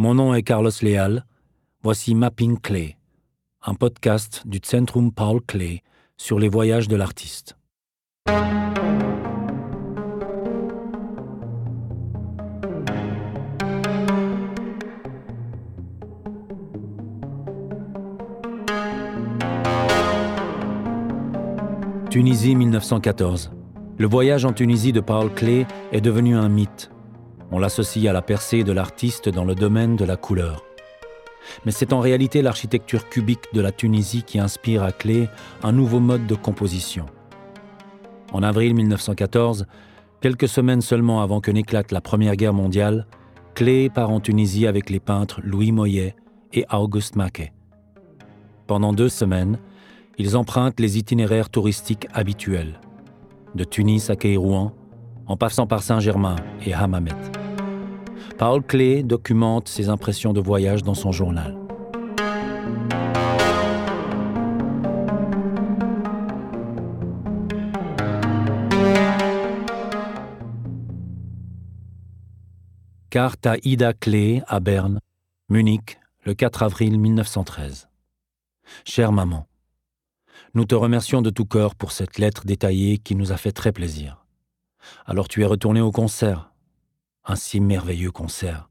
Mon nom est Carlos Leal. Voici Mapping Clay, un podcast du Centrum Paul Clay sur les voyages de l'artiste. Tunisie 1914. Le voyage en Tunisie de Paul Klee est devenu un mythe. On l'associe à la percée de l'artiste dans le domaine de la couleur. Mais c'est en réalité l'architecture cubique de la Tunisie qui inspire à Klee un nouveau mode de composition. En avril 1914, quelques semaines seulement avant que n'éclate la Première Guerre mondiale, Klee part en Tunisie avec les peintres Louis Moyet et Auguste Maquet. Pendant deux semaines, ils empruntent les itinéraires touristiques habituels, de Tunis à Kairouan, en passant par Saint-Germain et Hammamet. Paul Klee documente ses impressions de voyage dans son journal. Carte à Ida Klee à Berne, Munich, le 4 avril 1913. Chère maman, nous te remercions de tout cœur pour cette lettre détaillée qui nous a fait très plaisir. Alors tu es retourné au concert. Un si merveilleux concert.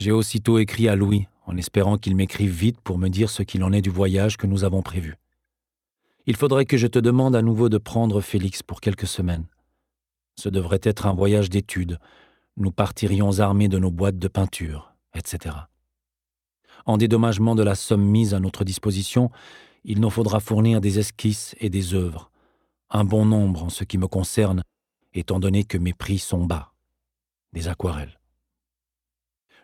J'ai aussitôt écrit à Louis en espérant qu'il m'écrive vite pour me dire ce qu'il en est du voyage que nous avons prévu. Il faudrait que je te demande à nouveau de prendre Félix pour quelques semaines. Ce devrait être un voyage d'études. Nous partirions armés de nos boîtes de peinture, etc. En dédommagement de la somme mise à notre disposition, il nous faudra fournir des esquisses et des œuvres, un bon nombre en ce qui me concerne, étant donné que mes prix sont bas, des aquarelles.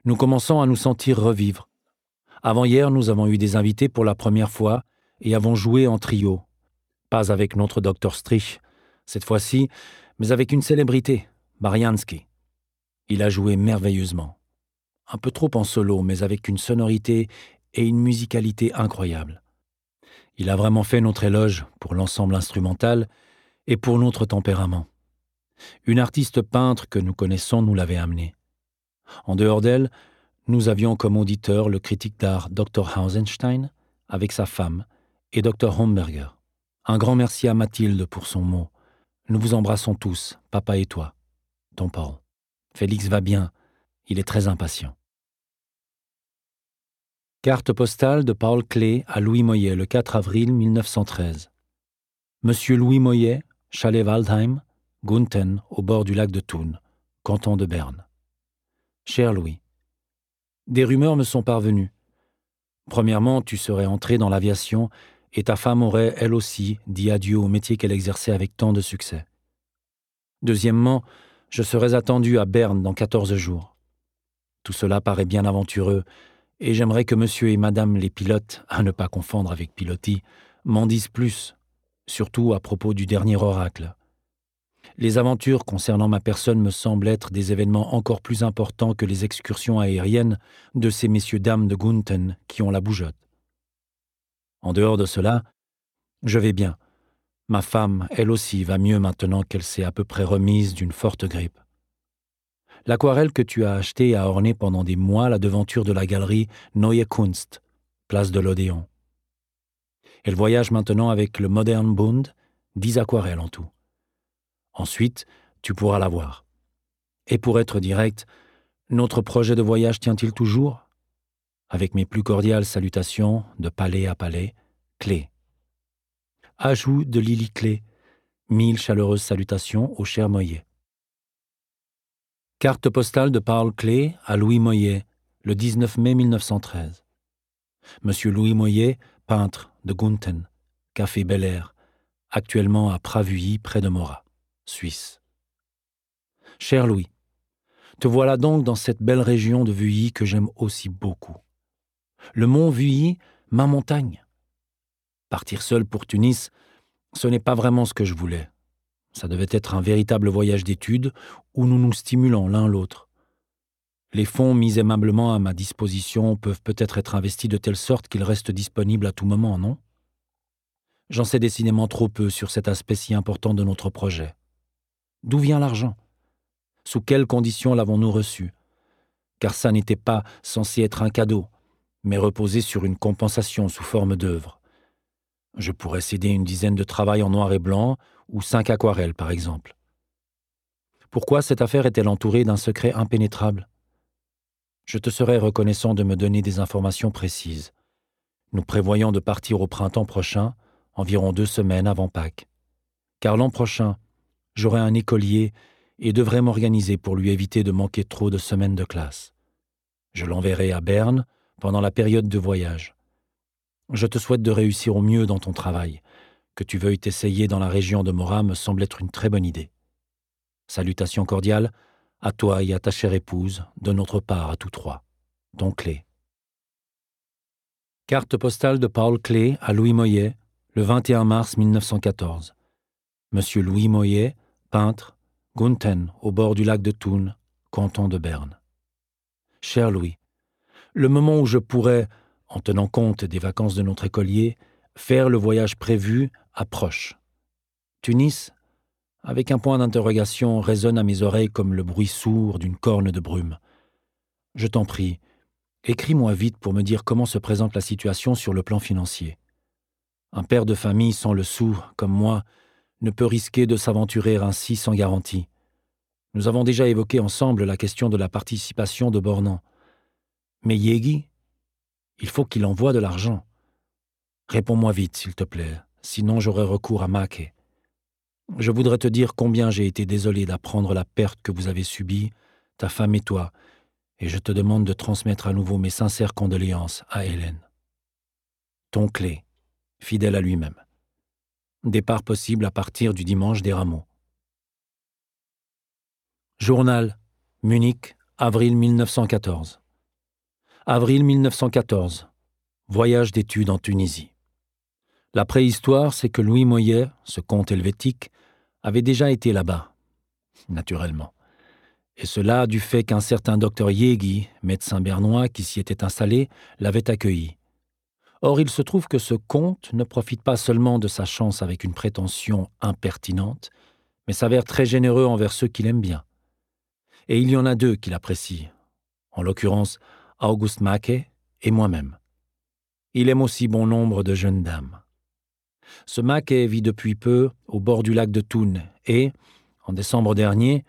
Nous commençons à nous sentir revivre. Avant-hier, nous avons eu des invités pour la première fois et avons joué en trio, pas avec notre docteur Strich, cette fois-ci, mais avec une célébrité, Mariansky. Il a joué merveilleusement. Un peu trop en solo, mais avec une sonorité et une musicalité incroyables. Il a vraiment fait notre éloge pour l'ensemble instrumental et pour notre tempérament. Une artiste peintre que nous connaissons nous l'avait amené. En dehors d'elle, nous avions comme auditeur le critique d'art Dr. Hausenstein avec sa femme et Dr. Homberger. Un grand merci à Mathilde pour son mot. Nous vous embrassons tous, papa et toi. Ton Paul. Félix va bien, il est très impatient. Carte postale de Paul Klee à Louis Moyet le 4 avril 1913. Monsieur Louis Moyet, chalet Waldheim, Gunten, au bord du lac de Thun, canton de Berne. Cher Louis, des rumeurs me sont parvenues. Premièrement, tu serais entré dans l'aviation et ta femme aurait, elle aussi, dit adieu au métier qu'elle exerçait avec tant de succès. Deuxièmement, je serais attendu à Berne dans quatorze jours. Tout cela paraît bien aventureux, et j'aimerais que monsieur et madame les pilotes, à ne pas confondre avec pilotis, m'en disent plus, surtout à propos du dernier oracle. Les aventures concernant ma personne me semblent être des événements encore plus importants que les excursions aériennes de ces messieurs-dames de Gunten qui ont la bougeotte. En dehors de cela, je vais bien. Ma femme, elle aussi, va mieux maintenant qu'elle s'est à peu près remise d'une forte grippe. L'aquarelle que tu as achetée a orné pendant des mois la devanture de la galerie Neue Kunst, place de l'Odéon. Elle voyage maintenant avec le Modern Bund, dix aquarelles en tout. Ensuite, tu pourras la voir. Et pour être direct, notre projet de voyage tient-il toujours? Avec mes plus cordiales salutations, de palais à palais, Clé. Ajout de Lily Clé, mille chaleureuses salutations au cher Moyer. Carte postale de Paul Klee à Louis Moyet, le 19 mai 1913. Monsieur Louis Moyet, peintre de Gunten, Café Bel Air, actuellement à Pravuilly, près de Morat, Suisse. Cher Louis, te voilà donc dans cette belle région de Vuilly que j'aime aussi beaucoup. Le mont Vuilly, ma montagne. Partir seul pour Tunis, ce n'est pas vraiment ce que je voulais. Ça devait être un véritable voyage d'études où nous nous stimulons l'un l'autre. Les fonds mis aimablement à ma disposition peuvent peut-être être investis de telle sorte qu'ils restent disponibles à tout moment, non? J'en sais décidément trop peu sur cet aspect si important de notre projet. D'où vient l'argent? Sous quelles conditions l'avons-nous reçu? Car ça n'était pas censé être un cadeau, mais reposer sur une compensation sous forme d'œuvre. Je pourrais céder une dizaine de travails en noir et blanc, ou cinq aquarelles, par exemple. Pourquoi cette affaire est-elle entourée d'un secret impénétrable? Je te serais reconnaissant de me donner des informations précises. Nous prévoyons de partir au printemps prochain, environ deux semaines avant Pâques. Car l'an prochain, j'aurai un écolier et devrais m'organiser pour lui éviter de manquer trop de semaines de classe. Je l'enverrai à Berne pendant la période de voyage. Je te souhaite de réussir au mieux dans ton travail. Que tu veuilles t'essayer dans la région de Morat me semble être une très bonne idée. Salutations cordiales à toi et à ta chère épouse, de notre part à tous trois. Ton Clé. Carte postale de Paul Clé à Louis Moyet, le 21 mars 1914. Monsieur Louis Moyet, peintre, Gunten, au bord du lac de Thun, canton de Berne. Cher Louis, le moment où je pourrais, en tenant compte des vacances de notre écolier, faire le voyage prévu approche. Tunis, avec un point d'interrogation, résonne à mes oreilles comme le bruit sourd d'une corne de brume. Je t'en prie, écris-moi vite pour me dire comment se présente la situation sur le plan financier. Un père de famille sans le sou, comme moi, ne peut risquer de s'aventurer ainsi sans garantie. Nous avons déjà évoqué ensemble la question de la participation de Bornand. Mais Yegi, il faut qu'il envoie de l'argent. Réponds-moi vite, s'il te plaît, sinon j'aurai recours à Maquet. Je voudrais te dire combien j'ai été désolé d'apprendre la perte que vous avez subie, ta femme et toi, et je te demande de transmettre à nouveau mes sincères condoléances à Hélène. Ton clé, fidèle à lui-même. Départ possible à partir du dimanche des rameaux. Journal, Munich, avril 1914. Avril 1914. Voyage d'études en Tunisie. La préhistoire, c'est que Louis Moyet, ce comte helvétique, avait déjà été là-bas, naturellement. Et cela du fait qu'un certain docteur Yegi, médecin bernois qui s'y était installé, l'avait accueilli. Or, il se trouve que ce comte ne profite pas seulement de sa chance avec une prétention impertinente, mais s'avère très généreux envers ceux qu'il aime bien. Et il y en a deux qu'il apprécie, en l'occurrence Auguste Maquet et moi-même. Il aime aussi bon nombre de jeunes dames. Ce Maquet vit depuis peu au bord du lac de Thun et, en décembre dernier,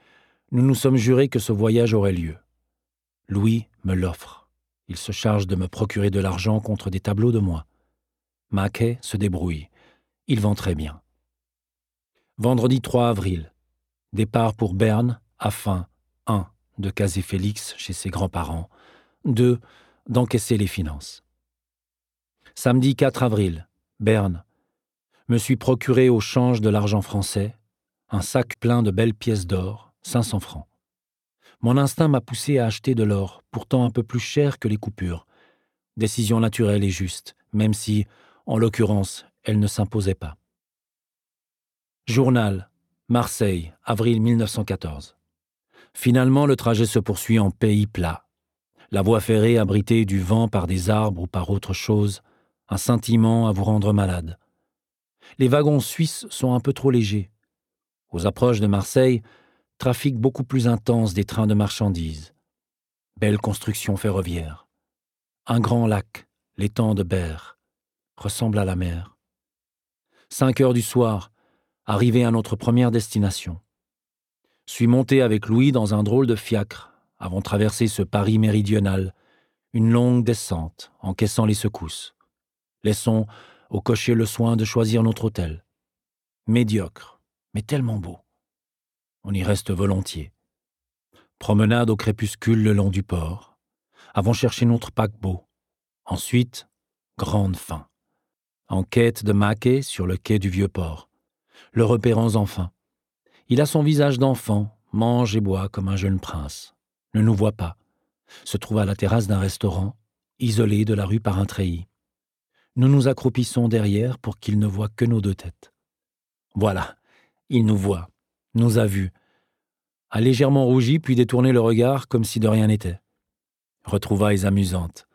nous nous sommes jurés que ce voyage aurait lieu. Louis me l'offre. Il se charge de me procurer de l'argent contre des tableaux de moi. Maquet se débrouille. Il vend très bien. Vendredi 3 avril. Départ pour Berne afin 1. de caser Félix chez ses grands-parents 2. D'encaisser les finances. Samedi 4 avril, Berne. Me suis procuré au change de l'argent français, un sac plein de belles pièces d'or, 500 francs. Mon instinct m'a poussé à acheter de l'or, pourtant un peu plus cher que les coupures. Décision naturelle et juste, même si, en l'occurrence, elle ne s'imposait pas. Journal, Marseille, avril 1914. Finalement, le trajet se poursuit en pays plat la voie ferrée abritée du vent par des arbres ou par autre chose, un sentiment à vous rendre malade. Les wagons suisses sont un peu trop légers. Aux approches de Marseille, trafic beaucoup plus intense des trains de marchandises. Belle construction ferroviaire. Un grand lac, l'étang de Berre, ressemble à la mer. Cinq heures du soir, arrivé à notre première destination. Suis monté avec Louis dans un drôle de fiacre avons traversé ce Paris méridional, une longue descente, encaissant les secousses. Laissons au cocher le soin de choisir notre hôtel. Médiocre, mais tellement beau. On y reste volontiers. Promenade au crépuscule le long du port. Avons cherché notre paquebot. Ensuite, grande faim. Enquête de Maquet sur le quai du vieux port. Le repérons enfin. Il a son visage d'enfant, mange et boit comme un jeune prince ne nous voit pas, se trouve à la terrasse d'un restaurant, isolé de la rue par un treillis. Nous nous accroupissons derrière pour qu'il ne voie que nos deux têtes. Voilà, il nous voit, nous a vus, a légèrement rougi puis détourné le regard comme si de rien n'était. Retrouvailles amusantes.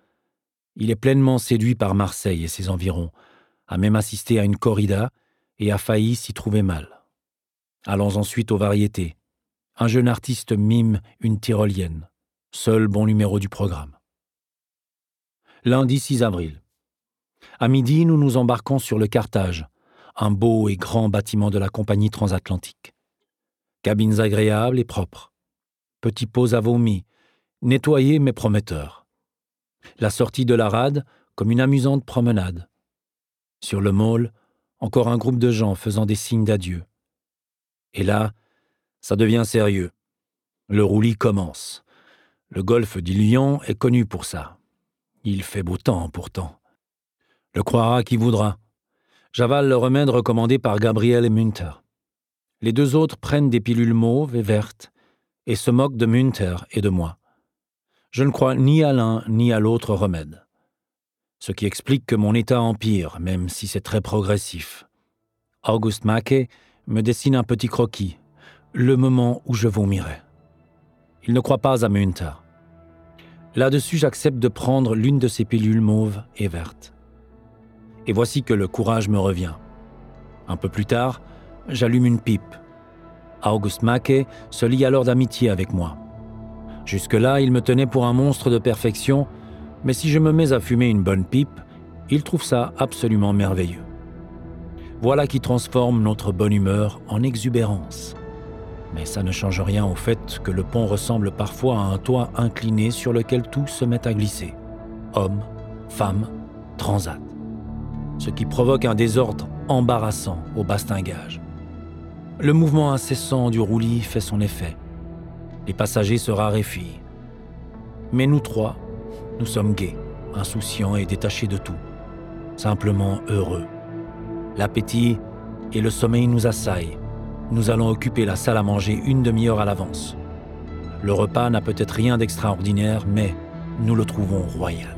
Il est pleinement séduit par Marseille et ses environs, a même assisté à une corrida et a failli s'y trouver mal. Allons ensuite aux variétés, un jeune artiste mime une tyrolienne. Seul bon numéro du programme. Lundi 6 avril. À midi, nous nous embarquons sur le Carthage, un beau et grand bâtiment de la compagnie transatlantique. Cabines agréables et propres. Petits pots à vomi, nettoyés mais prometteurs. La sortie de la rade comme une amusante promenade. Sur le môle, encore un groupe de gens faisant des signes d'adieu. Et là, ça devient sérieux. Le roulis commence. Le golfe du Lion est connu pour ça. Il fait beau temps pourtant. Le croira qui voudra. J'avale le remède recommandé par Gabriel et Münter. Les deux autres prennent des pilules mauves et vertes et se moquent de Münter et de moi. Je ne crois ni à l'un ni à l'autre remède. Ce qui explique que mon état empire, même si c'est très progressif. August Mackey me dessine un petit croquis, le moment où je vomirai. Il ne croit pas à Münter. Là-dessus, j'accepte de prendre l'une de ces pilules mauves et vertes. Et voici que le courage me revient. Un peu plus tard, j'allume une pipe. August Mackey se lie alors d'amitié avec moi. Jusque-là, il me tenait pour un monstre de perfection, mais si je me mets à fumer une bonne pipe, il trouve ça absolument merveilleux. Voilà qui transforme notre bonne humeur en exubérance. Mais ça ne change rien au fait que le pont ressemble parfois à un toit incliné sur lequel tout se met à glisser. Hommes, femmes, transat. Ce qui provoque un désordre embarrassant au bastingage. Le mouvement incessant du roulis fait son effet. Les passagers se raréfient. Mais nous trois, nous sommes gais, insouciants et détachés de tout. Simplement heureux. L'appétit et le sommeil nous assaillent nous allons occuper la salle à manger une demi-heure à l'avance. Le repas n'a peut-être rien d'extraordinaire, mais nous le trouvons royal.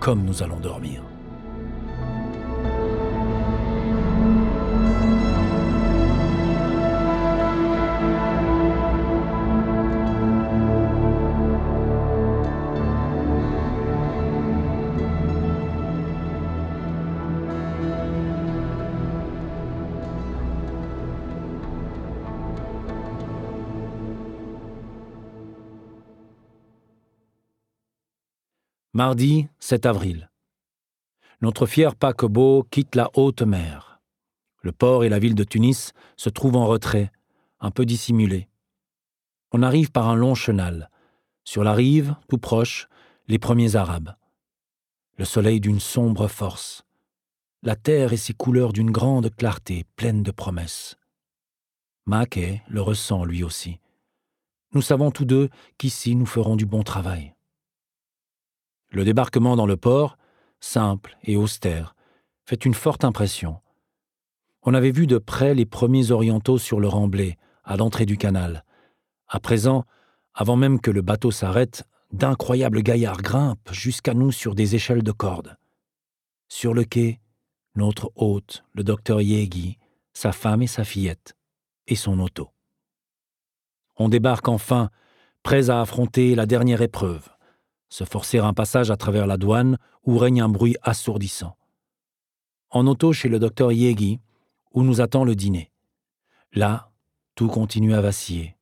Comme nous allons dormir. Mardi 7 avril. Notre fier paquebot quitte la haute mer. Le port et la ville de Tunis se trouvent en retrait, un peu dissimulés. On arrive par un long chenal. Sur la rive, tout proche, les premiers Arabes. Le soleil d'une sombre force. La terre et ses couleurs d'une grande clarté, pleine de promesses. Mackay le ressent lui aussi. Nous savons tous deux qu'ici nous ferons du bon travail. Le débarquement dans le port, simple et austère, fait une forte impression. On avait vu de près les premiers orientaux sur le remblai, à l'entrée du canal. À présent, avant même que le bateau s'arrête, d'incroyables gaillards grimpent jusqu'à nous sur des échelles de corde. Sur le quai, notre hôte, le docteur Yegi, sa femme et sa fillette, et son auto. On débarque enfin, prêts à affronter la dernière épreuve se forcer un passage à travers la douane où règne un bruit assourdissant. En auto chez le docteur Yegi, où nous attend le dîner. Là, tout continue à vaciller.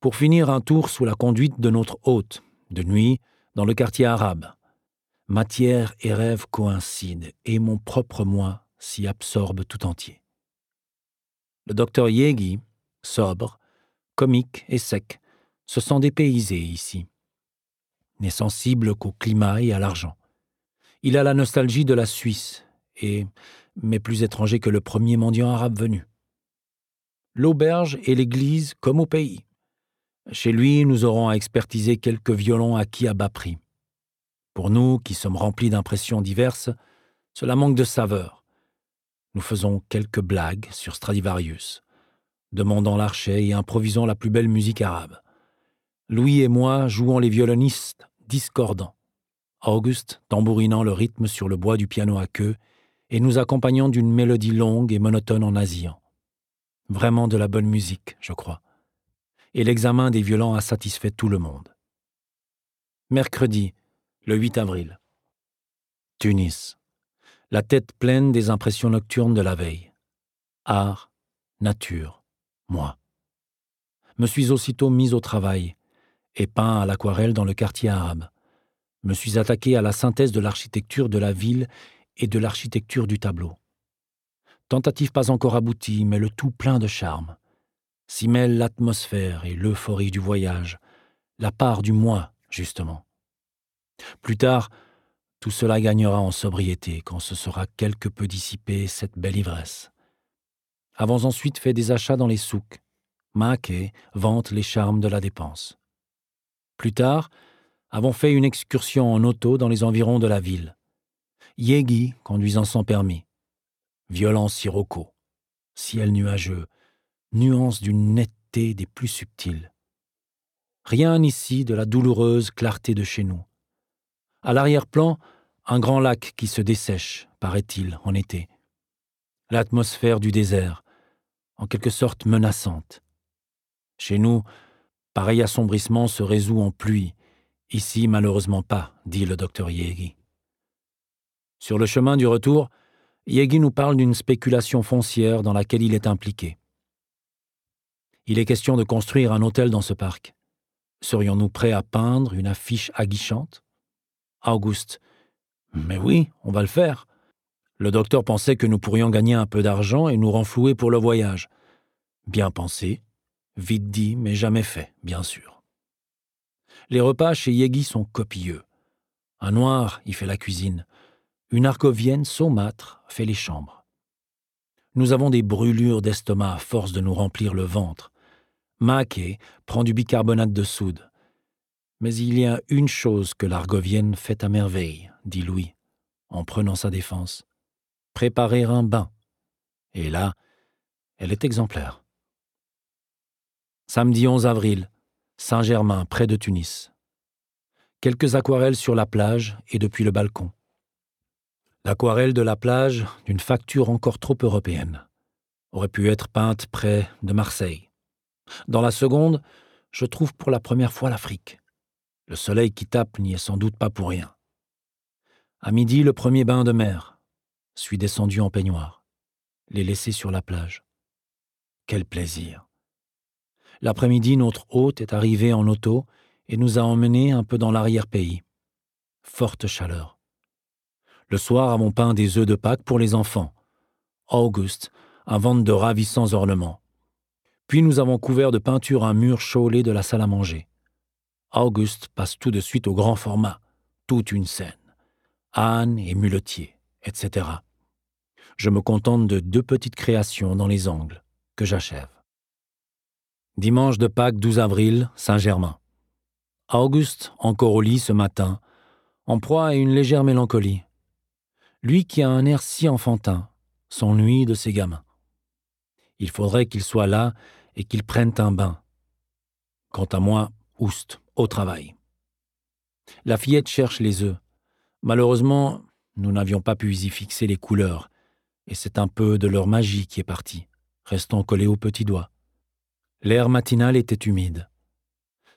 Pour finir un tour sous la conduite de notre hôte, de nuit, dans le quartier arabe. Matière et rêve coïncident, et mon propre moi s'y absorbe tout entier. Le docteur Yegi, sobre, comique et sec, se sent dépaysé ici n'est sensible qu'au climat et à l'argent. Il a la nostalgie de la Suisse, et mais plus étranger que le premier mendiant arabe venu. L'auberge et l'église comme au pays. Chez lui, nous aurons à expertiser quelques violons acquis à bas prix. Pour nous, qui sommes remplis d'impressions diverses, cela manque de saveur. Nous faisons quelques blagues sur Stradivarius, demandant l'archet et improvisant la plus belle musique arabe. Louis et moi jouons les violonistes discordants. Auguste tambourinant le rythme sur le bois du piano à queue et nous accompagnant d'une mélodie longue et monotone en nasillant. Vraiment de la bonne musique, je crois. Et l'examen des violons a satisfait tout le monde. Mercredi, le 8 avril. Tunis. La tête pleine des impressions nocturnes de la veille. Art, nature, moi. Me suis aussitôt mis au travail, et peint à l'aquarelle dans le quartier arabe. Me suis attaqué à la synthèse de l'architecture de la ville et de l'architecture du tableau. Tentative pas encore aboutie, mais le tout plein de charme. S'y mêle l'atmosphère et l'euphorie du voyage, la part du moi, justement. Plus tard, tout cela gagnera en sobriété quand ce sera quelque peu dissipé cette belle ivresse. Avons ensuite fait des achats dans les souks. Maquet vante les charmes de la dépense. Plus tard, avons fait une excursion en auto dans les environs de la ville. Yegi conduisant sans permis. Violent sirocco. Ciel nuageux. Nuance d'une netteté des plus subtiles. Rien ici de la douloureuse clarté de chez nous. À l'arrière-plan, un grand lac qui se dessèche, paraît-il, en été. L'atmosphère du désert, en quelque sorte menaçante. Chez nous, pareil assombrissement se résout en pluie. Ici, malheureusement pas, dit le docteur Yegi. Sur le chemin du retour, Yegi nous parle d'une spéculation foncière dans laquelle il est impliqué. Il est question de construire un hôtel dans ce parc. Serions-nous prêts à peindre une affiche aguichante? Auguste. Mais oui, on va le faire. Le docteur pensait que nous pourrions gagner un peu d'argent et nous renflouer pour le voyage. Bien pensé, vite dit, mais jamais fait, bien sûr. Les repas chez Yegi sont copieux. Un noir y fait la cuisine. Une argovienne saumâtre fait les chambres. Nous avons des brûlures d'estomac à force de nous remplir le ventre. Maquet prend du bicarbonate de soude. Mais il y a une chose que l'Argovienne fait à merveille, dit Louis, en prenant sa défense. Préparer un bain. Et là, elle est exemplaire. Samedi 11 avril, Saint-Germain, près de Tunis. Quelques aquarelles sur la plage et depuis le balcon. L'aquarelle de la plage, d'une facture encore trop européenne, aurait pu être peinte près de Marseille. Dans la seconde, je trouve pour la première fois l'Afrique. Le soleil qui tape n'y est sans doute pas pour rien. À midi, le premier bain de mer. Suis descendu en peignoir. Les laissé sur la plage. Quel plaisir. L'après-midi, notre hôte est arrivé en auto et nous a emmenés un peu dans l'arrière-pays. Forte chaleur. Le soir, avons peint des œufs de Pâques pour les enfants. Auguste invente de ravissants ornements. Puis nous avons couvert de peinture un mur chaulé de la salle à manger. Auguste passe tout de suite au grand format, toute une scène. Anne et muletier, etc. Je me contente de deux petites créations dans les angles, que j'achève. Dimanche de Pâques 12 avril, Saint-Germain. Auguste, encore au lit ce matin, en proie à une légère mélancolie. Lui qui a un air si enfantin, s'ennuie de ses gamins. Il faudrait qu'il soit là et qu'il prenne un bain. Quant à moi, oust, au travail. La fillette cherche les œufs. Malheureusement, nous n'avions pas pu y fixer les couleurs, et c'est un peu de leur magie qui est partie, restant collé au petit doigt. L'air matinal était humide.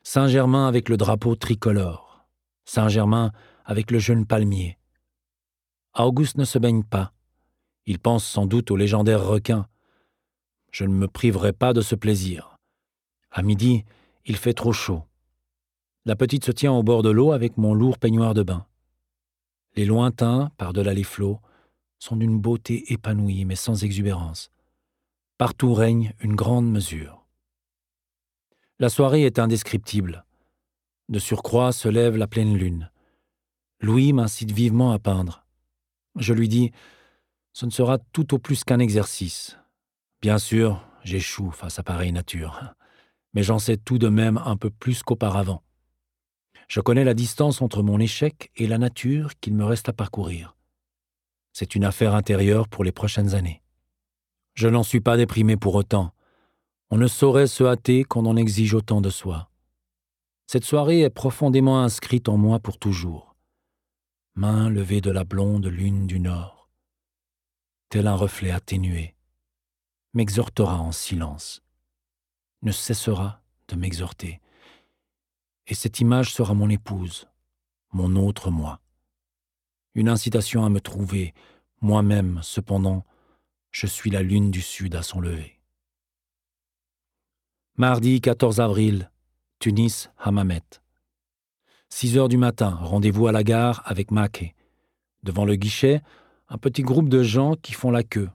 Saint-Germain avec le drapeau tricolore. Saint-Germain avec le jeune palmier. Auguste ne se baigne pas. Il pense sans doute au légendaire requin. Je ne me priverai pas de ce plaisir. À midi, il fait trop chaud. La petite se tient au bord de l'eau avec mon lourd peignoir de bain. Les lointains, par-delà les flots, sont d'une beauté épanouie mais sans exubérance. Partout règne une grande mesure. La soirée est indescriptible. De surcroît se lève la pleine lune. Louis m'incite vivement à peindre. Je lui dis Ce ne sera tout au plus qu'un exercice. Bien sûr, j'échoue face à pareille nature, mais j'en sais tout de même un peu plus qu'auparavant. Je connais la distance entre mon échec et la nature qu'il me reste à parcourir. C'est une affaire intérieure pour les prochaines années. Je n'en suis pas déprimé pour autant. On ne saurait se hâter qu'on en exige autant de soi. Cette soirée est profondément inscrite en moi pour toujours. Main levée de la blonde lune du nord, tel un reflet atténué, m'exhortera en silence, ne cessera de m'exhorter et cette image sera mon épouse, mon autre moi. Une incitation à me trouver, moi-même, cependant, je suis la lune du sud à son lever. Mardi 14 avril, Tunis, Hammamet. 6 heures du matin, rendez-vous à la gare avec Maké. Devant le guichet, un petit groupe de gens qui font la queue.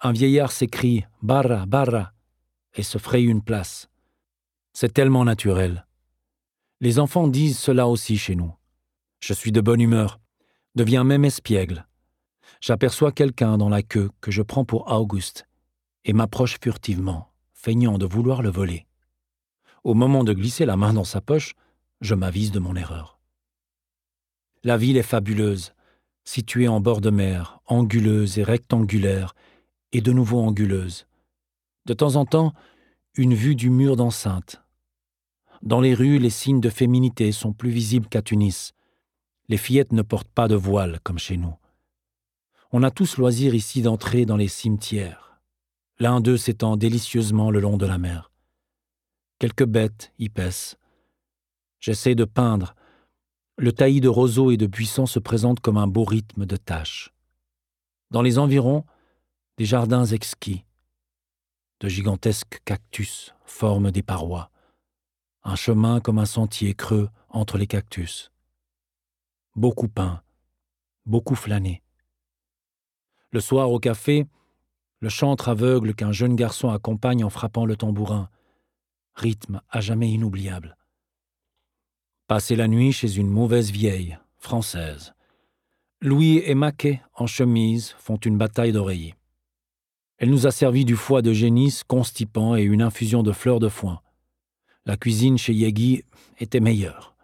Un vieillard s'écrie Barra, Barra et se fraye une place. C'est tellement naturel. Les enfants disent cela aussi chez nous. Je suis de bonne humeur, deviens même espiègle. J'aperçois quelqu'un dans la queue que je prends pour Auguste et m'approche furtivement, feignant de vouloir le voler. Au moment de glisser la main dans sa poche, je m'avise de mon erreur. La ville est fabuleuse, située en bord de mer, anguleuse et rectangulaire, et de nouveau anguleuse. De temps en temps, une vue du mur d'enceinte. Dans les rues, les signes de féminité sont plus visibles qu'à Tunis. Les fillettes ne portent pas de voile comme chez nous. On a tous loisir ici d'entrer dans les cimetières. L'un d'eux s'étend délicieusement le long de la mer. Quelques bêtes y paissent. J'essaie de peindre. Le taillis de roseaux et de buissons se présente comme un beau rythme de taches. Dans les environs, des jardins exquis. De gigantesques cactus forment des parois. Un chemin comme un sentier creux entre les cactus. Beaucoup peint, beaucoup flâné. Le soir au café, le chantre aveugle qu'un jeune garçon accompagne en frappant le tambourin. Rythme à jamais inoubliable. Passer la nuit chez une mauvaise vieille, française. Louis et Maquet, en chemise, font une bataille d'oreillers. Elle nous a servi du foie de génisse constipant et une infusion de fleurs de foin. La cuisine chez Yegi était meilleure.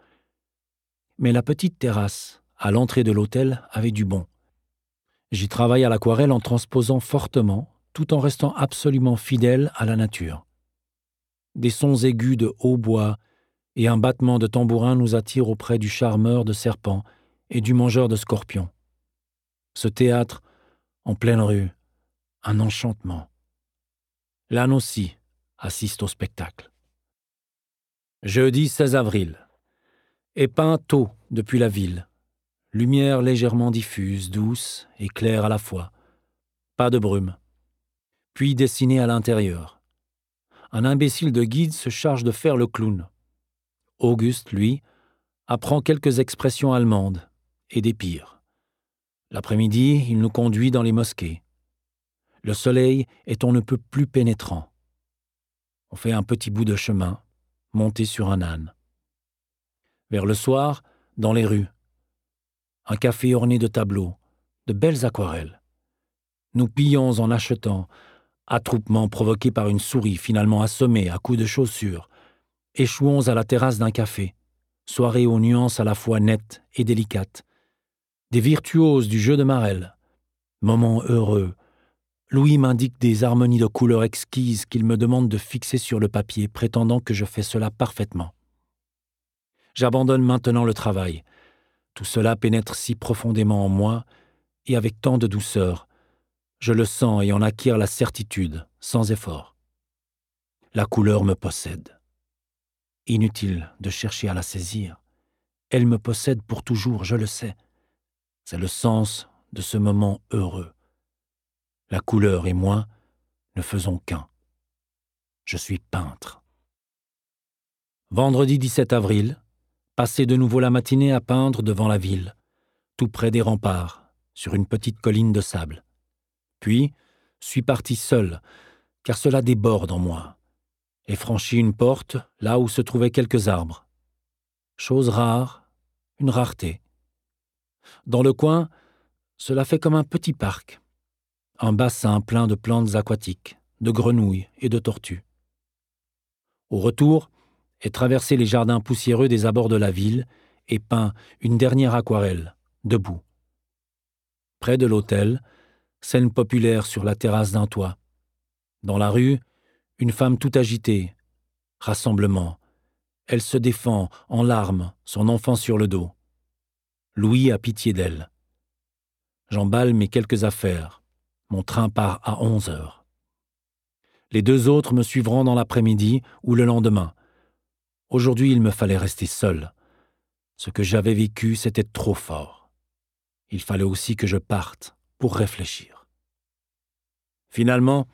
Mais la petite terrasse, à l'entrée de l'hôtel, avait du bon. J'y travaille à l'aquarelle en transposant fortement, tout en restant absolument fidèle à la nature. Des sons aigus de hautbois et un battement de tambourin nous attirent auprès du charmeur de serpents et du mangeur de scorpions. Ce théâtre, en pleine rue, un enchantement. L'âne aussi assiste au spectacle. Jeudi 16 avril. Épeint tôt depuis la ville. Lumière légèrement diffuse, douce et claire à la fois. Pas de brume. Puis dessiné à l'intérieur. Un imbécile de guide se charge de faire le clown. Auguste, lui, apprend quelques expressions allemandes et des pires. L'après-midi, il nous conduit dans les mosquées. Le soleil est on ne peut plus pénétrant. On fait un petit bout de chemin, monté sur un âne. Vers le soir, dans les rues, un café orné de tableaux, de belles aquarelles. Nous pillons en achetant, attroupement provoqué par une souris finalement assommée à coups de chaussures, échouons à la terrasse d'un café, soirée aux nuances à la fois nettes et délicates, des virtuoses du jeu de Marelle, moments heureux, Louis m'indique des harmonies de couleurs exquises qu'il me demande de fixer sur le papier, prétendant que je fais cela parfaitement. J'abandonne maintenant le travail. Tout cela pénètre si profondément en moi, et avec tant de douceur. Je le sens et en acquiert la certitude, sans effort. La couleur me possède. Inutile de chercher à la saisir. Elle me possède pour toujours, je le sais. C'est le sens de ce moment heureux la couleur et moi ne faisons qu'un. Je suis peintre. Vendredi 17 avril, passé de nouveau la matinée à peindre devant la ville, tout près des remparts, sur une petite colline de sable. Puis, suis parti seul, car cela déborde en moi, et franchi une porte là où se trouvaient quelques arbres. Chose rare, une rareté. Dans le coin, cela fait comme un petit parc, un bassin plein de plantes aquatiques, de grenouilles et de tortues. Au retour, est traversé les jardins poussiéreux des abords de la ville et peint une dernière aquarelle, debout. Près de l'hôtel, scène populaire sur la terrasse d'un toit. Dans la rue, une femme tout agitée. Rassemblement. Elle se défend, en larmes, son enfant sur le dos. Louis a pitié d'elle. J'emballe mes quelques affaires. Mon train part à onze heures. Les deux autres me suivront dans l'après-midi ou le lendemain. Aujourd'hui, il me fallait rester seul. Ce que j'avais vécu, c'était trop fort. Il fallait aussi que je parte pour réfléchir. Finalement,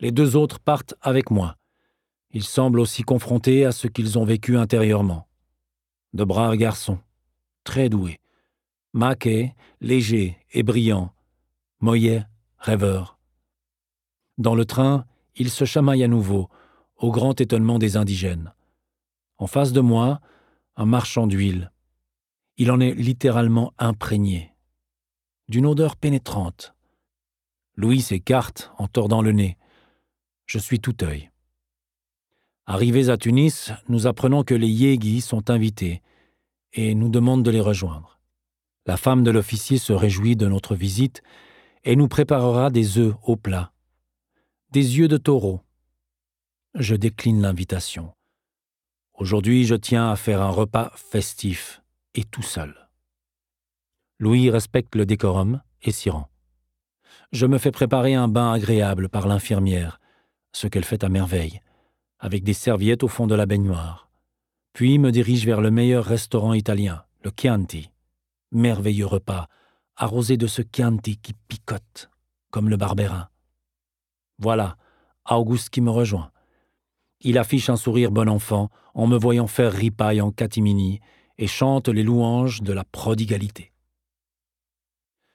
les deux autres partent avec moi. Ils semblent aussi confrontés à ce qu'ils ont vécu intérieurement. De braves garçons, très doués. Maquet, léger et brillant. Moyet, rêveur. Dans le train, ils se chamaillent à nouveau, au grand étonnement des indigènes. En face de moi, un marchand d'huile. Il en est littéralement imprégné. D'une odeur pénétrante. Louis s'écarte en tordant le nez. Je suis tout œil. Arrivés à Tunis, nous apprenons que les Yéguis sont invités et nous demandent de les rejoindre. La femme de l'officier se réjouit de notre visite et nous préparera des œufs au plat, des yeux de taureau. Je décline l'invitation. Aujourd'hui, je tiens à faire un repas festif et tout seul. Louis respecte le décorum et s'y rend. Je me fais préparer un bain agréable par l'infirmière, ce qu'elle fait à merveille avec des serviettes au fond de la baignoire. Puis me dirige vers le meilleur restaurant italien, le Chianti. Merveilleux repas, arrosé de ce Chianti qui picote, comme le barbérin. Voilà, Auguste qui me rejoint. Il affiche un sourire bon enfant en me voyant faire ripaille en catimini et chante les louanges de la prodigalité.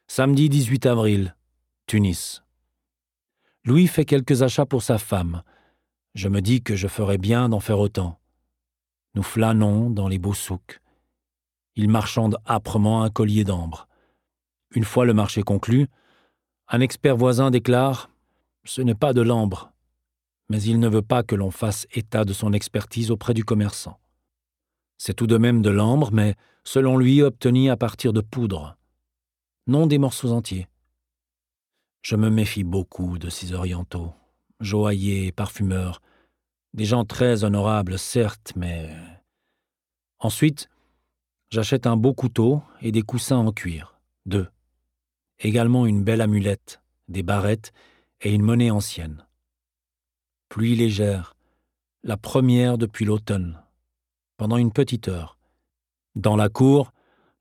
Samedi 18 avril, Tunis. Louis fait quelques achats pour sa femme, je me dis que je ferais bien d'en faire autant. Nous flânons dans les beaux souks. Il marchande âprement un collier d'ambre. Une fois le marché conclu, un expert voisin déclare Ce n'est pas de l'ambre, mais il ne veut pas que l'on fasse état de son expertise auprès du commerçant. C'est tout de même de l'ambre, mais selon lui obtenu à partir de poudre, non des morceaux entiers. Je me méfie beaucoup de ces orientaux, joailliers et parfumeurs, des gens très honorables, certes, mais... Ensuite, j'achète un beau couteau et des coussins en cuir, deux. Également une belle amulette, des barrettes et une monnaie ancienne. Pluie légère, la première depuis l'automne, pendant une petite heure. Dans la cour,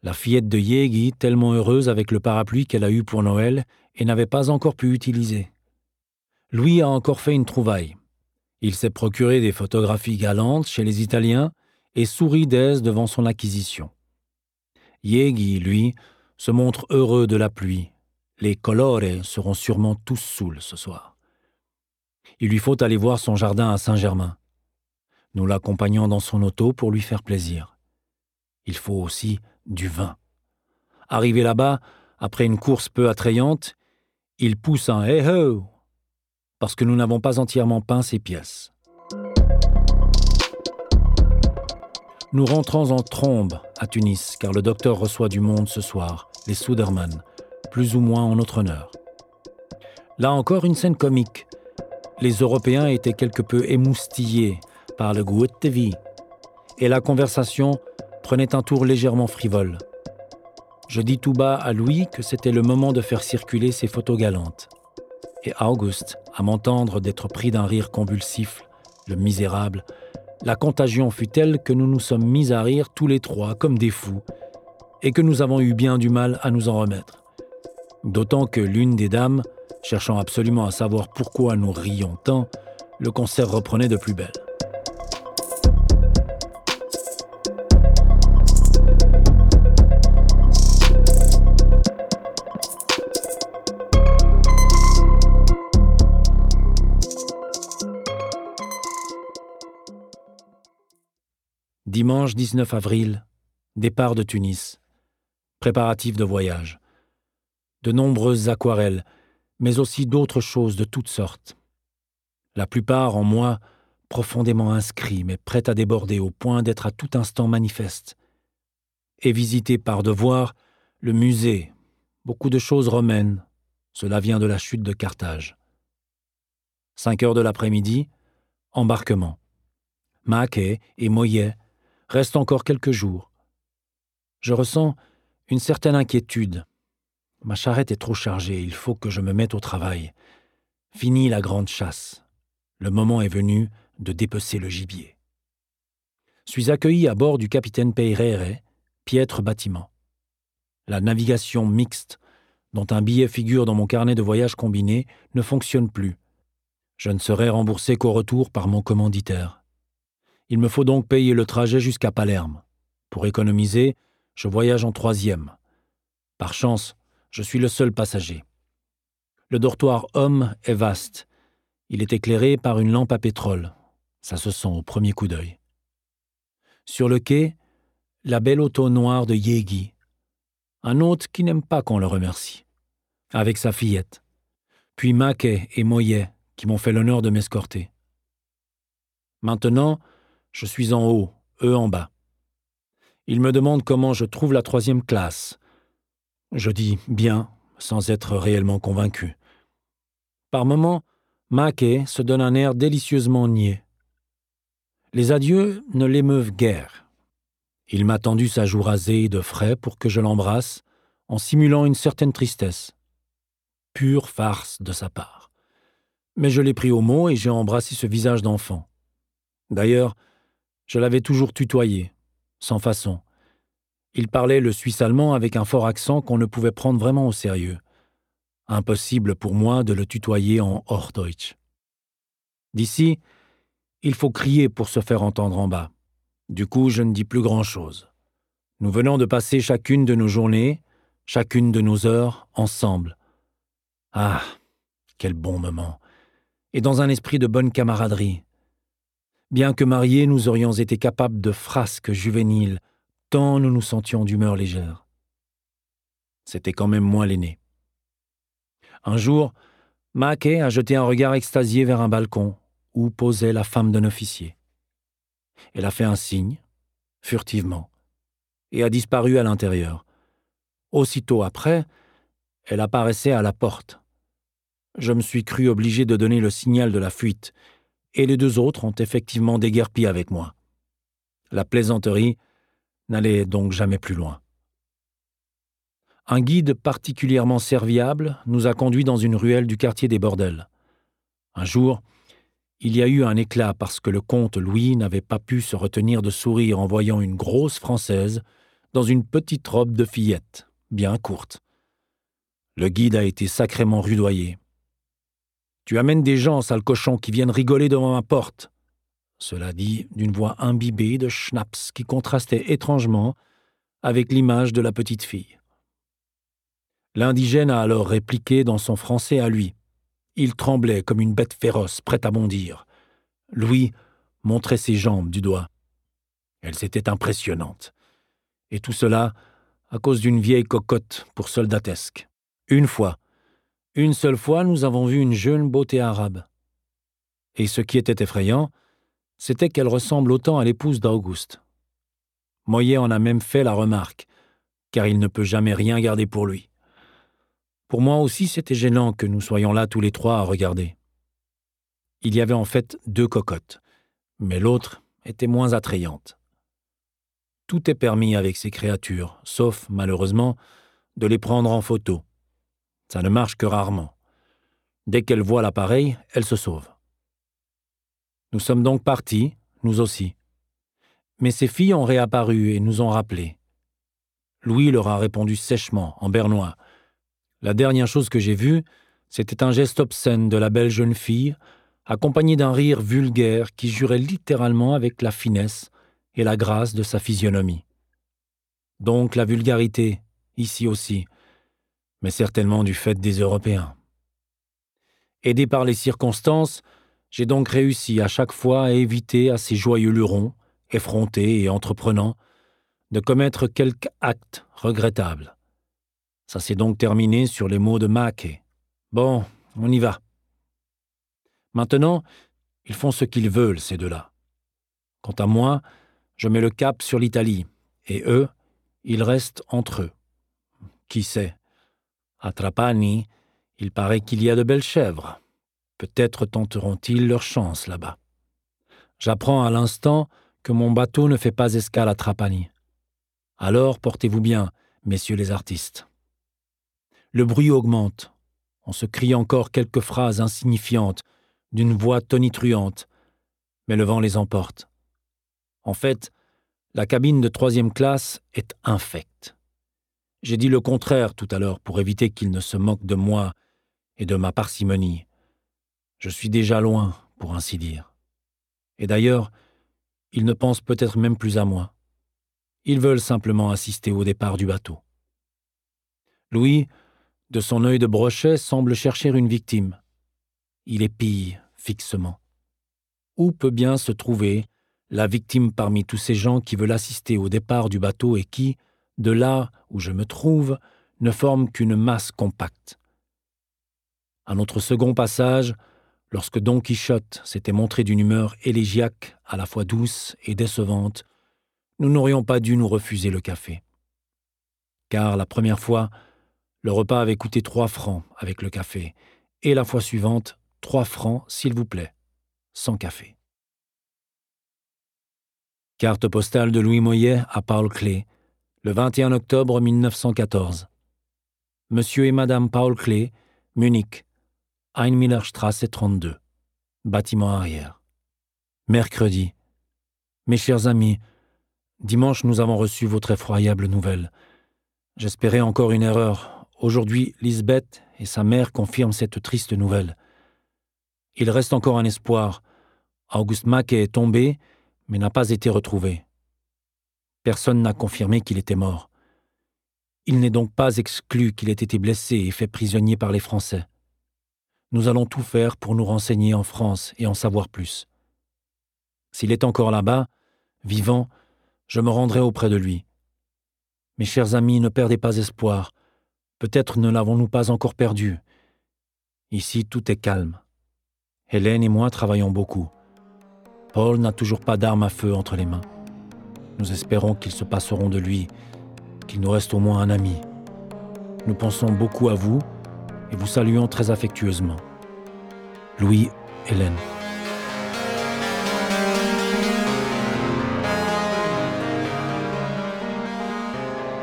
la fillette de Yegi, tellement heureuse avec le parapluie qu'elle a eu pour Noël et n'avait pas encore pu utiliser. Louis a encore fait une trouvaille. Il s'est procuré des photographies galantes chez les Italiens et sourit d'aise devant son acquisition. Yegi, lui, se montre heureux de la pluie. Les colores seront sûrement tous saouls ce soir. Il lui faut aller voir son jardin à Saint-Germain. Nous l'accompagnons dans son auto pour lui faire plaisir. Il faut aussi du vin. Arrivé là-bas, après une course peu attrayante, il pousse un Hey ho parce que nous n'avons pas entièrement peint ces pièces. Nous rentrons en trombe à Tunis, car le docteur reçoit du monde ce soir, les Suderman, plus ou moins en notre honneur. Là encore une scène comique. Les Européens étaient quelque peu émoustillés par le goût de vie, et la conversation prenait un tour légèrement frivole. Je dis tout bas à Louis que c'était le moment de faire circuler ses photos galantes et Auguste, à m'entendre d'être pris d'un rire convulsif, le misérable, la contagion fut telle que nous nous sommes mis à rire tous les trois comme des fous, et que nous avons eu bien du mal à nous en remettre. D'autant que l'une des dames, cherchant absolument à savoir pourquoi nous rions tant, le concert reprenait de plus belle. Dimanche 19 avril, départ de Tunis. Préparatifs de voyage. De nombreuses aquarelles, mais aussi d'autres choses de toutes sortes. La plupart en moi profondément inscrits, mais prêts à déborder au point d'être à tout instant manifestes. Et visiter par devoir le musée, beaucoup de choses romaines. Cela vient de la chute de Carthage. 5 heures de l'après-midi, embarquement. Maquet et Moyet Reste encore quelques jours. Je ressens une certaine inquiétude. Ma charrette est trop chargée, il faut que je me mette au travail. Fini la grande chasse. Le moment est venu de dépecer le gibier. Suis accueilli à bord du capitaine Peyrere, piètre bâtiment. La navigation mixte, dont un billet figure dans mon carnet de voyage combiné, ne fonctionne plus. Je ne serai remboursé qu'au retour par mon commanditaire. Il me faut donc payer le trajet jusqu'à Palerme. Pour économiser, je voyage en troisième. Par chance, je suis le seul passager. Le dortoir homme est vaste. Il est éclairé par une lampe à pétrole. Ça se sent au premier coup d'œil. Sur le quai, la belle auto noire de Yegi, un hôte qui n'aime pas qu'on le remercie, avec sa fillette, puis Maquet et Moyet qui m'ont fait l'honneur de m'escorter. Maintenant, je suis en haut, eux en bas. Ils me demandent comment je trouve la troisième classe. Je dis bien, sans être réellement convaincu. Par moments, Mackay se donne un air délicieusement niais. Les adieux ne l'émeuvent guère. Il m'a tendu sa joue rasée de frais pour que je l'embrasse, en simulant une certaine tristesse. Pure farce de sa part. Mais je l'ai pris au mot et j'ai embrassé ce visage d'enfant. D'ailleurs, je l'avais toujours tutoyé, sans façon. Il parlait le suisse-allemand avec un fort accent qu'on ne pouvait prendre vraiment au sérieux. Impossible pour moi de le tutoyer en Hochdeutsch. D'ici, il faut crier pour se faire entendre en bas. Du coup, je ne dis plus grand-chose. Nous venons de passer chacune de nos journées, chacune de nos heures, ensemble. Ah, quel bon moment. Et dans un esprit de bonne camaraderie. Bien que mariés, nous aurions été capables de frasques juvéniles, tant nous nous sentions d'humeur légère. C'était quand même moins l'aîné. Un jour, Mackay a jeté un regard extasié vers un balcon où posait la femme d'un officier. Elle a fait un signe, furtivement, et a disparu à l'intérieur. Aussitôt après, elle apparaissait à la porte. Je me suis cru obligé de donner le signal de la fuite, et les deux autres ont effectivement déguerpi avec moi. La plaisanterie n'allait donc jamais plus loin. Un guide particulièrement serviable nous a conduits dans une ruelle du quartier des Bordels. Un jour, il y a eu un éclat parce que le comte Louis n'avait pas pu se retenir de sourire en voyant une grosse Française dans une petite robe de fillette, bien courte. Le guide a été sacrément rudoyé. Tu amènes des gens, sale cochon, qui viennent rigoler devant ma porte. Cela dit d'une voix imbibée de schnapps qui contrastait étrangement avec l'image de la petite fille. L'indigène a alors répliqué dans son français à lui. Il tremblait comme une bête féroce, prête à bondir. Louis montrait ses jambes du doigt. Elles étaient impressionnantes. Et tout cela à cause d'une vieille cocotte pour soldatesque. Une fois, une seule fois, nous avons vu une jeune beauté arabe. Et ce qui était effrayant, c'était qu'elle ressemble autant à l'épouse d'Auguste. Moyer en a même fait la remarque, car il ne peut jamais rien garder pour lui. Pour moi aussi, c'était gênant que nous soyons là tous les trois à regarder. Il y avait en fait deux cocottes, mais l'autre était moins attrayante. Tout est permis avec ces créatures, sauf, malheureusement, de les prendre en photo. Ça ne marche que rarement. Dès qu'elle voit l'appareil, elle se sauve. Nous sommes donc partis, nous aussi. Mais ces filles ont réapparu et nous ont rappelé. Louis leur a répondu sèchement, en bernois. La dernière chose que j'ai vue, c'était un geste obscène de la belle jeune fille, accompagné d'un rire vulgaire qui jurait littéralement avec la finesse et la grâce de sa physionomie. Donc la vulgarité, ici aussi, mais certainement du fait des Européens. Aidé par les circonstances, j'ai donc réussi à chaque fois à éviter à ces joyeux lurons, effrontés et entreprenants, de commettre quelque acte regrettable. Ça s'est donc terminé sur les mots de Mackay. Bon, on y va. Maintenant, ils font ce qu'ils veulent, ces deux-là. Quant à moi, je mets le cap sur l'Italie, et eux, ils restent entre eux. Qui sait? À Trapani, il paraît qu'il y a de belles chèvres. Peut-être tenteront-ils leur chance là-bas. J'apprends à l'instant que mon bateau ne fait pas escale à Trapani. Alors portez-vous bien, messieurs les artistes. Le bruit augmente. On se crie encore quelques phrases insignifiantes, d'une voix tonitruante, mais le vent les emporte. En fait, la cabine de troisième classe est infecte. J'ai dit le contraire tout à l'heure pour éviter qu'il ne se moque de moi et de ma parcimonie. Je suis déjà loin, pour ainsi dire. Et d'ailleurs, ils ne pensent peut-être même plus à moi. Ils veulent simplement assister au départ du bateau. Louis, de son œil de brochet, semble chercher une victime. Il épille fixement. Où peut bien se trouver la victime parmi tous ces gens qui veulent assister au départ du bateau et qui, de là où je me trouve, ne forment qu'une masse compacte À notre second passage, lorsque Don Quichotte s'était montré d'une humeur élégiaque, à la fois douce et décevante, nous n'aurions pas dû nous refuser le café. Car la première fois, le repas avait coûté trois francs avec le café, et la fois suivante, trois francs, s'il vous plaît, sans café. Carte postale de Louis Moyet à Paul Clé, le 21 octobre 1914. Monsieur et Madame Paul Clé, Munich, Einmillerstrasse 32, bâtiment arrière. Mercredi. Mes chers amis, dimanche nous avons reçu votre effroyable nouvelle. J'espérais encore une erreur. Aujourd'hui, Lisbeth et sa mère confirment cette triste nouvelle. Il reste encore un espoir. Auguste Mackey est tombé, mais n'a pas été retrouvé. Personne n'a confirmé qu'il était mort. Il n'est donc pas exclu qu'il ait été blessé et fait prisonnier par les Français. Nous allons tout faire pour nous renseigner en France et en savoir plus. S'il est encore là-bas, vivant, je me rendrai auprès de lui. Mes chers amis, ne perdez pas espoir. Peut-être ne l'avons-nous pas encore perdu. Ici, tout est calme. Hélène et moi travaillons beaucoup. Paul n'a toujours pas d'arme à feu entre les mains. Nous espérons qu'ils se passeront de lui, qu'il nous reste au moins un ami. Nous pensons beaucoup à vous et vous saluons très affectueusement. Louis Hélène.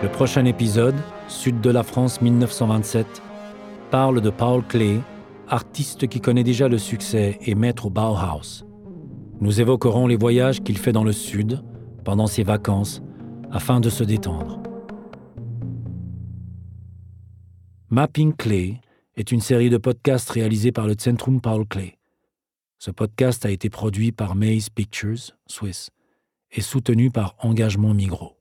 Le prochain épisode, Sud de la France 1927, parle de Paul Klee, artiste qui connaît déjà le succès et maître au Bauhaus. Nous évoquerons les voyages qu'il fait dans le Sud pendant ses vacances afin de se détendre. Mapping Clay est une série de podcasts réalisés par le Centrum Paul Clay. Ce podcast a été produit par Maze Pictures, Swiss, et soutenu par Engagement Migros.